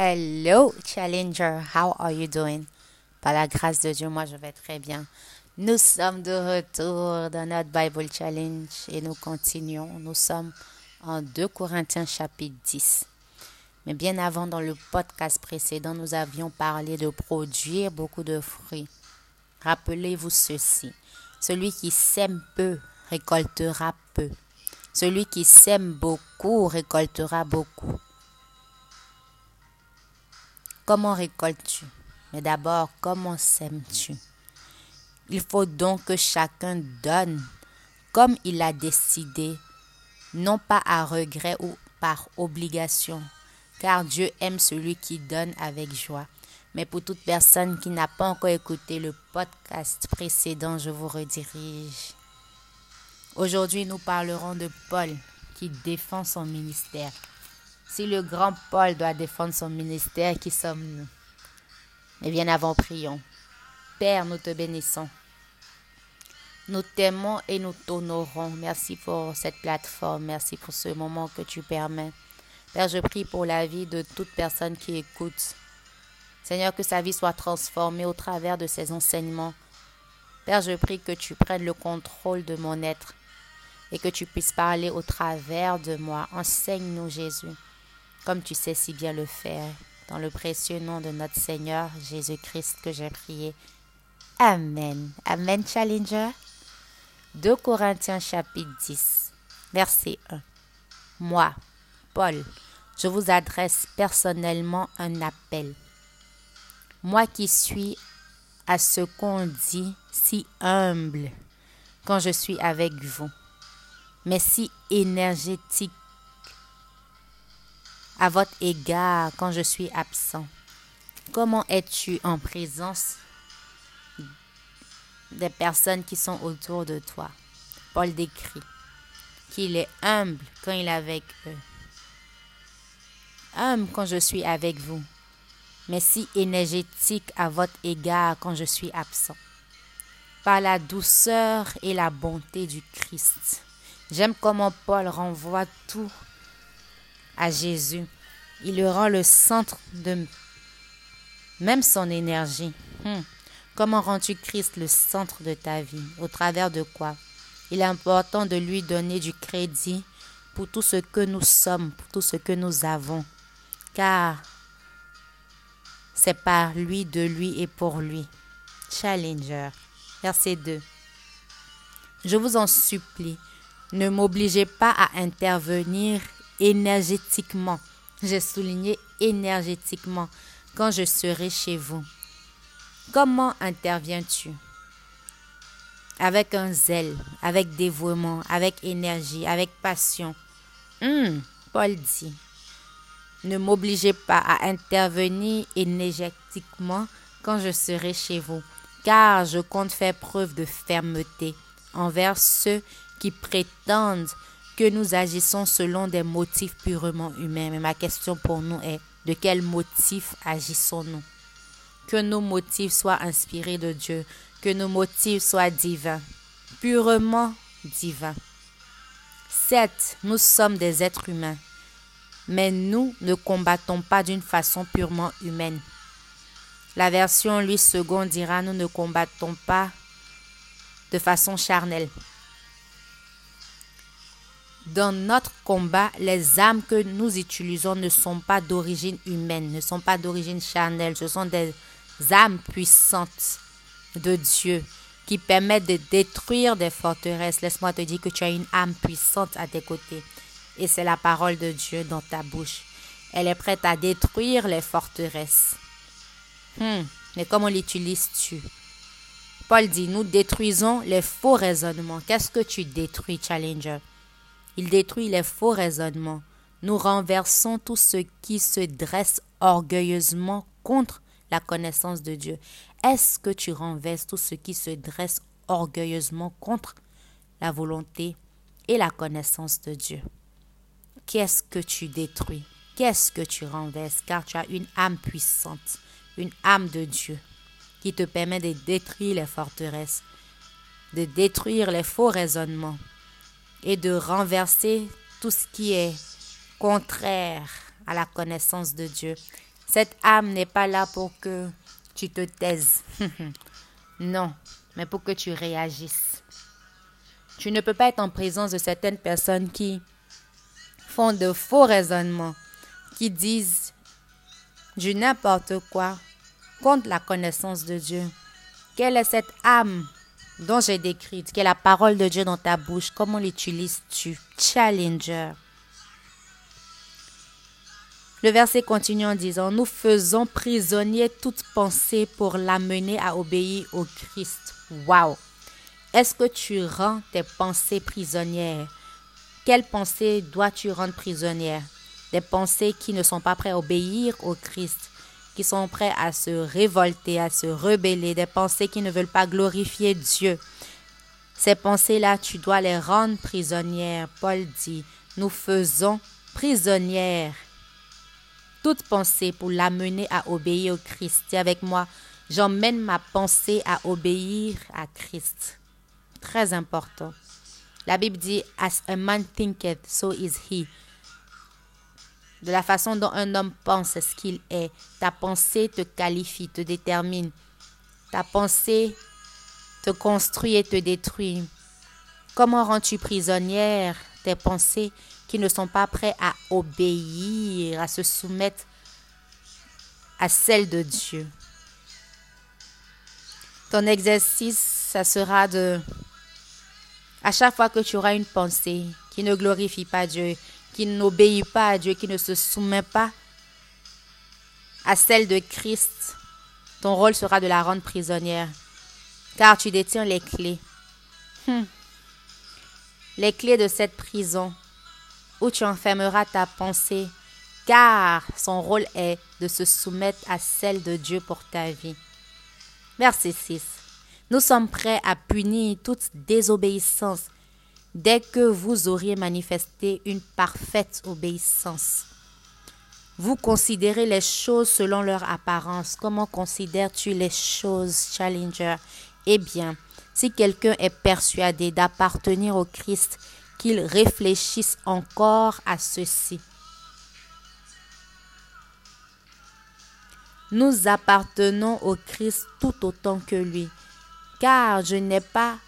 Hello, Challenger. How are you doing? Par la grâce de Dieu, moi, je vais très bien. Nous sommes de retour dans notre Bible Challenge et nous continuons. Nous sommes en 2 Corinthiens chapitre 10. Mais bien avant, dans le podcast précédent, nous avions parlé de produire beaucoup de fruits. Rappelez-vous ceci. Celui qui sème peu récoltera peu. Celui qui sème beaucoup récoltera beaucoup. Comment récoltes-tu? Mais d'abord, comment sèmes-tu? Il faut donc que chacun donne comme il a décidé, non pas à regret ou par obligation, car Dieu aime celui qui donne avec joie. Mais pour toute personne qui n'a pas encore écouté le podcast précédent, je vous redirige. Aujourd'hui, nous parlerons de Paul qui défend son ministère. Si le grand Paul doit défendre son ministère, qui sommes-nous? Mais bien avant, prions. Père, nous te bénissons. Nous t'aimons et nous t'honorons. Merci pour cette plateforme. Merci pour ce moment que tu permets. Père, je prie pour la vie de toute personne qui écoute. Seigneur, que sa vie soit transformée au travers de ces enseignements. Père, je prie que tu prennes le contrôle de mon être et que tu puisses parler au travers de moi. Enseigne-nous, Jésus comme tu sais si bien le faire. Dans le précieux nom de notre Seigneur Jésus-Christ que j'ai prié. Amen. Amen, Challenger. 2 Corinthiens chapitre 10, verset 1. Moi, Paul, je vous adresse personnellement un appel. Moi qui suis à ce qu'on dit si humble quand je suis avec vous, mais si énergétique à votre égard quand je suis absent Comment es-tu en présence des personnes qui sont autour de toi? Paul décrit qu'il est humble quand il est avec eux. Humble quand je suis avec vous, mais si énergétique à votre égard quand je suis absent. Par la douceur et la bonté du Christ. J'aime comment Paul renvoie tout à Jésus. Il le rend le centre de même son énergie. Hmm. Comment rends-tu Christ le centre de ta vie? Au travers de quoi? Il est important de lui donner du crédit pour tout ce que nous sommes, pour tout ce que nous avons. Car c'est par lui, de lui et pour lui. Challenger. Verset 2. Je vous en supplie, ne m'obligez pas à intervenir énergétiquement. J'ai souligné énergétiquement quand je serai chez vous. Comment interviens-tu? Avec un zèle, avec dévouement, avec énergie, avec passion. Hum, Paul dit, ne m'obligez pas à intervenir énergétiquement quand je serai chez vous, car je compte faire preuve de fermeté envers ceux qui prétendent que nous agissons selon des motifs purement humains. Mais ma question pour nous est, de quels motifs agissons-nous? Que nos motifs soient inspirés de Dieu, que nos motifs soient divins, purement divins. Certes, nous sommes des êtres humains, mais nous ne combattons pas d'une façon purement humaine. La version lui second dira nous ne combattons pas de façon charnelle. Dans notre combat, les âmes que nous utilisons ne sont pas d'origine humaine, ne sont pas d'origine charnelle, ce sont des âmes puissantes de Dieu qui permettent de détruire des forteresses. Laisse-moi te dire que tu as une âme puissante à tes côtés. Et c'est la parole de Dieu dans ta bouche. Elle est prête à détruire les forteresses. Hmm, mais comment l'utilises-tu? Paul dit, nous détruisons les faux raisonnements. Qu'est-ce que tu détruis, Challenger? Il détruit les faux raisonnements. Nous renversons tout ce qui se dresse orgueilleusement contre la connaissance de Dieu. Est-ce que tu renverses tout ce qui se dresse orgueilleusement contre la volonté et la connaissance de Dieu? Qu'est-ce que tu détruis? Qu'est-ce que tu renverses? Car tu as une âme puissante, une âme de Dieu qui te permet de détruire les forteresses, de détruire les faux raisonnements et de renverser tout ce qui est contraire à la connaissance de Dieu. Cette âme n'est pas là pour que tu te taises. non, mais pour que tu réagisses. Tu ne peux pas être en présence de certaines personnes qui font de faux raisonnements, qui disent du n'importe quoi contre la connaissance de Dieu. Quelle est cette âme dont j'ai décrite, qui est la parole de Dieu dans ta bouche Comment l'utilises-tu Challenger. Le verset continue en disant, nous faisons prisonnier toute pensée pour l'amener à obéir au Christ. Wow! Est-ce que tu rends tes pensées prisonnières? Quelles pensées dois-tu rendre prisonnières? Des pensées qui ne sont pas prêtes à obéir au Christ, qui sont prêtes à se révolter, à se rebeller, des pensées qui ne veulent pas glorifier Dieu. Ces pensées-là, tu dois les rendre prisonnières. Paul dit, nous faisons prisonnières toute pensée pour l'amener à obéir au Christ. Dis avec moi, j'emmène ma pensée à obéir à Christ. Très important. La Bible dit, As a man thinketh, so is he. De la façon dont un homme pense, ce qu'il est? Ta pensée te qualifie, te détermine. Ta pensée te construit et te détruit. Comment rends-tu prisonnière tes pensées qui ne sont pas prêts à obéir, à se soumettre à celle de Dieu? Ton exercice, ça sera de, à chaque fois que tu auras une pensée qui ne glorifie pas Dieu, qui n'obéit pas à Dieu, qui ne se soumet pas à celle de Christ, ton rôle sera de la rendre prisonnière, car tu détiens les clés. Hmm. Les clés de cette prison où tu enfermeras ta pensée, car son rôle est de se soumettre à celle de Dieu pour ta vie. Verset 6. Nous sommes prêts à punir toute désobéissance dès que vous auriez manifesté une parfaite obéissance. Vous considérez les choses selon leur apparence. Comment considères-tu les choses, Challenger? Eh bien, si quelqu'un est persuadé d'appartenir au Christ, qu'ils réfléchissent encore à ceci. Nous appartenons au Christ tout autant que lui, car je n'ai pas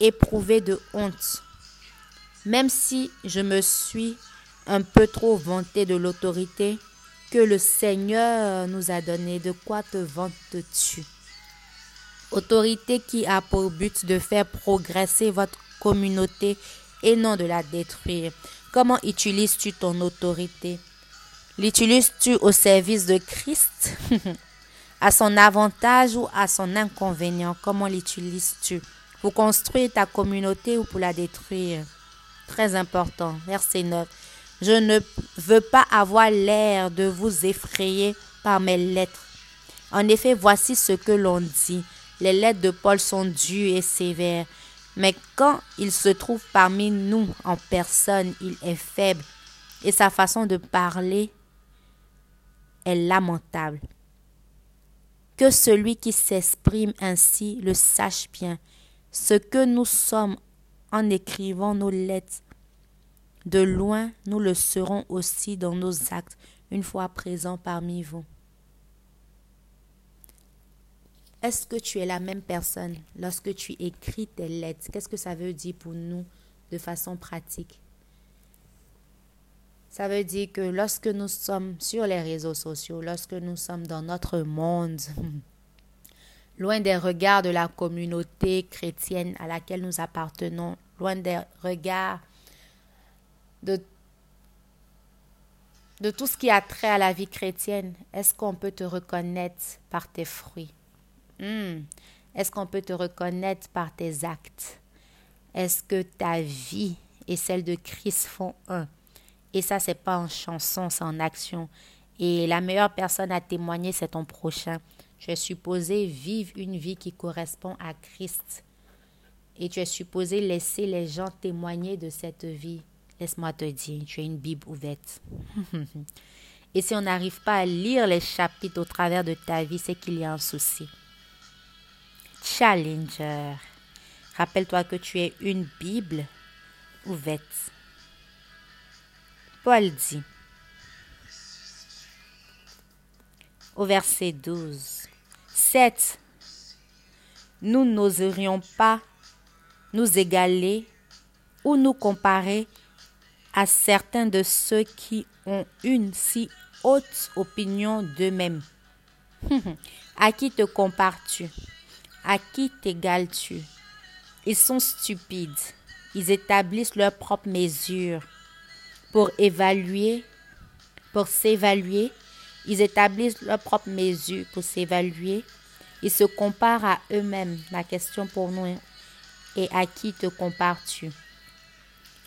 à éprouver de honte, même si je me suis un peu trop vanté de l'autorité que le Seigneur nous a donnée. De quoi te vantes-tu? Autorité qui a pour but de faire progresser votre communauté et non de la détruire. Comment utilises-tu ton autorité? L'utilises-tu au service de Christ? À son avantage ou à son inconvénient? Comment l'utilises-tu? Pour construire ta communauté ou pour la détruire Très important. Verset 9. Je ne veux pas avoir l'air de vous effrayer par mes lettres. En effet, voici ce que l'on dit. Les lettres de Paul sont dures et sévères. Mais quand il se trouve parmi nous en personne, il est faible et sa façon de parler est lamentable. Que celui qui s'exprime ainsi le sache bien, ce que nous sommes en écrivant nos lettres. De loin, nous le serons aussi dans nos actes, une fois présents parmi vous. Est-ce que tu es la même personne lorsque tu écris tes lettres? Qu'est-ce que ça veut dire pour nous de façon pratique? Ça veut dire que lorsque nous sommes sur les réseaux sociaux, lorsque nous sommes dans notre monde, loin des regards de la communauté chrétienne à laquelle nous appartenons, loin des regards de, tout ce qui a trait à la vie chrétienne, est-ce qu'on peut te reconnaître par tes fruits? Hmm. Est-ce qu'on peut te reconnaître par tes actes? Est-ce que ta vie et celle de Christ font un? Et ça, c'est pas en chanson, c'est en action. Et la meilleure personne à témoigner, c'est ton prochain. Tu es supposé vivre une vie qui correspond à Christ. Et tu es supposé laisser les gens témoigner de cette vie. Laisse-moi te dire, tu as une Bible ouverte. et si on n'arrive pas à lire les chapitres au travers de ta vie, c'est qu'il y a un souci. Challenger. Rappelle-toi que tu es une Bible ouverte. Paul dit, au verset 12. 7. Nous n'oserions pas nous égaler ou nous comparer à certains de ceux qui ont une si haute opinion d'eux-mêmes. à qui te compares-tu? À qui t'égales-tu? Ils sont stupides. Ils établissent leurs propres mesures pour évaluer, pour s'évaluer. Ils établissent leurs propres mesures pour s'évaluer. Ils se comparent à eux-mêmes. La question pour nous est à qui te compares-tu?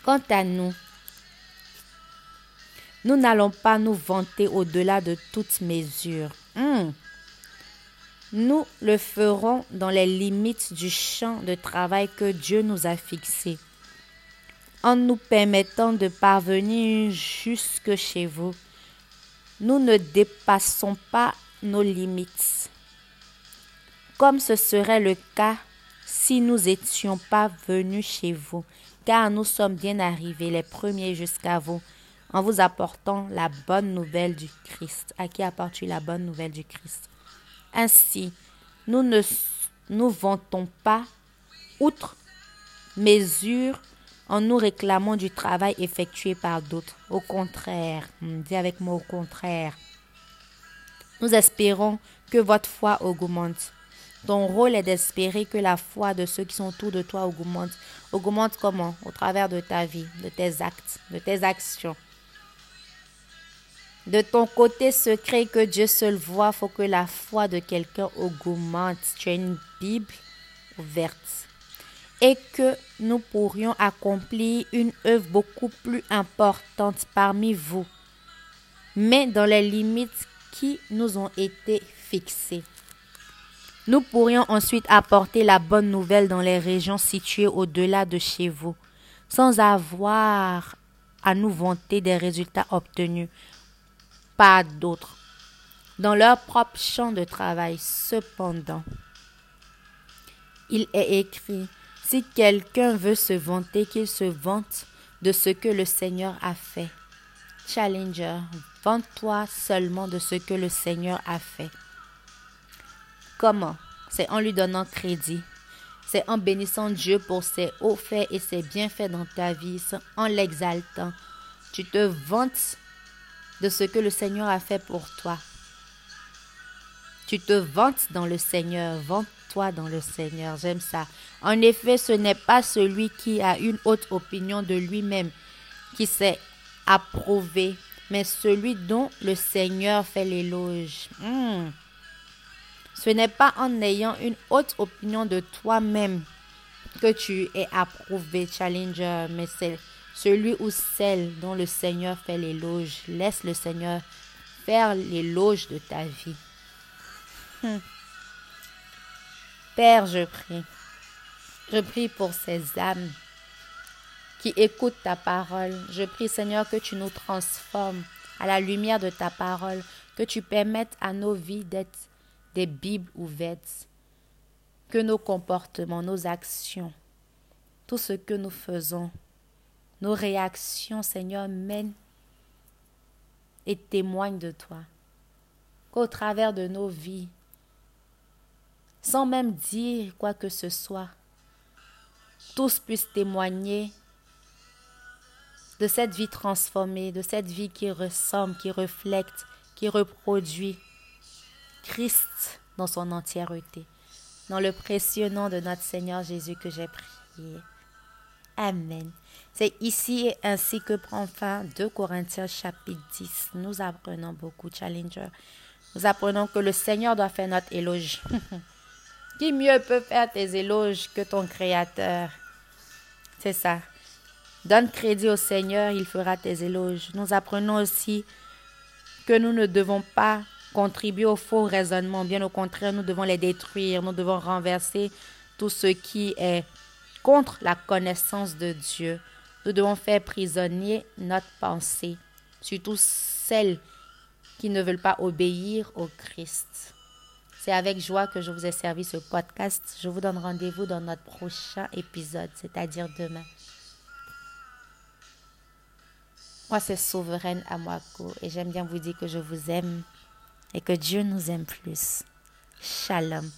Quant à nous, nous n'allons pas nous vanter au-delà de toute mesure. Hmm. Nous le ferons dans les limites du champ de travail que Dieu nous a fixé, en nous permettant de parvenir jusque chez vous. Nous ne dépassons pas nos limites, comme ce serait le cas si nous n'étions pas venus chez vous, car nous sommes bien arrivés les premiers jusqu'à vous en vous apportant la bonne nouvelle du Christ. À qui apportes-tu la bonne nouvelle du Christ? Ainsi, nous ne nous vantons pas outre mesure en nous réclamant du travail effectué par d'autres. Au contraire, dis avec moi au contraire. Nous espérons que votre foi augmente. Ton rôle est d'espérer que la foi de ceux qui sont autour de toi augmente. Augmente comment? Au travers de ta vie, de tes actes, de tes actions. De ton côté secret que Dieu seul voit, faut que la foi de quelqu'un augmente. Tu as une Bible ouverte. Et que nous pourrions accomplir une œuvre beaucoup plus importante parmi vous, mais dans les limites qui nous ont été fixées. Nous pourrions ensuite apporter la bonne nouvelle dans les régions situées au-delà de chez vous, sans avoir à nous vanter des résultats obtenus, pas d'autres, dans leur propre champ de travail. Cependant, il est écrit, si quelqu'un veut se vanter, qu'il se vante de ce que le Seigneur a fait. Challenger, vante-toi seulement de ce que le Seigneur a fait. Comment? C'est en lui donnant crédit. C'est en bénissant Dieu pour ses hauts faits et ses bienfaits dans ta vie, en l'exaltant. Tu te vantes de ce que le Seigneur a fait pour toi. Tu te vantes dans le Seigneur, vante-toi dans le Seigneur, j'aime ça. En effet, ce n'est pas celui qui a une haute opinion de lui-même qui s'est approuvé, mais celui dont le Seigneur fait l'éloge. Hmm. Ce n'est pas en ayant une haute opinion de toi-même que tu es approuvé, Challenger, mais c'est celui ou celle dont le Seigneur fait l'éloge. Laisse le Seigneur faire l'éloge de ta vie. Hmm. Père, je prie. Je prie pour ces âmes qui écoutent ta parole. Je prie, Seigneur, que tu nous transformes à la lumière de ta parole, que tu permettes à nos vies d'être des Bibles ouvertes, que nos comportements, nos actions, tout ce que nous faisons nos réactions, Seigneur, mènent et témoignent de toi. Qu'au travers de nos vies, sans même dire quoi que ce soit, tous puissent témoigner de cette vie transformée, de cette vie qui ressemble, qui reflète, qui reproduit Christ dans son entièreté. Dans le précieux nom de notre Seigneur Jésus que j'ai prié. Amen. C'est ici et ainsi que prend fin 2 Corinthiens chapitre 10. Nous apprenons beaucoup, Challenger. Nous apprenons que le Seigneur doit faire notre éloge. Qui mieux peut faire tes éloges que ton Créateur C'est ça. Donne crédit au Seigneur, il fera tes éloges. Nous apprenons aussi que nous ne devons pas contribuer au faux raisonnement. Bien au contraire, nous devons les détruire. Nous devons renverser tout ce qui est contre la connaissance de Dieu. Nous devons faire prisonnier notre pensée, surtout celles qui ne veulent pas obéir au Christ. C'est avec joie que je vous ai servi ce podcast. Je vous donne rendez-vous dans notre prochain épisode, c'est-à-dire demain. Moi, c'est Souveraine Amwako et j'aime bien vous dire que je vous aime. et que Dieu nous aime plus. Shalom.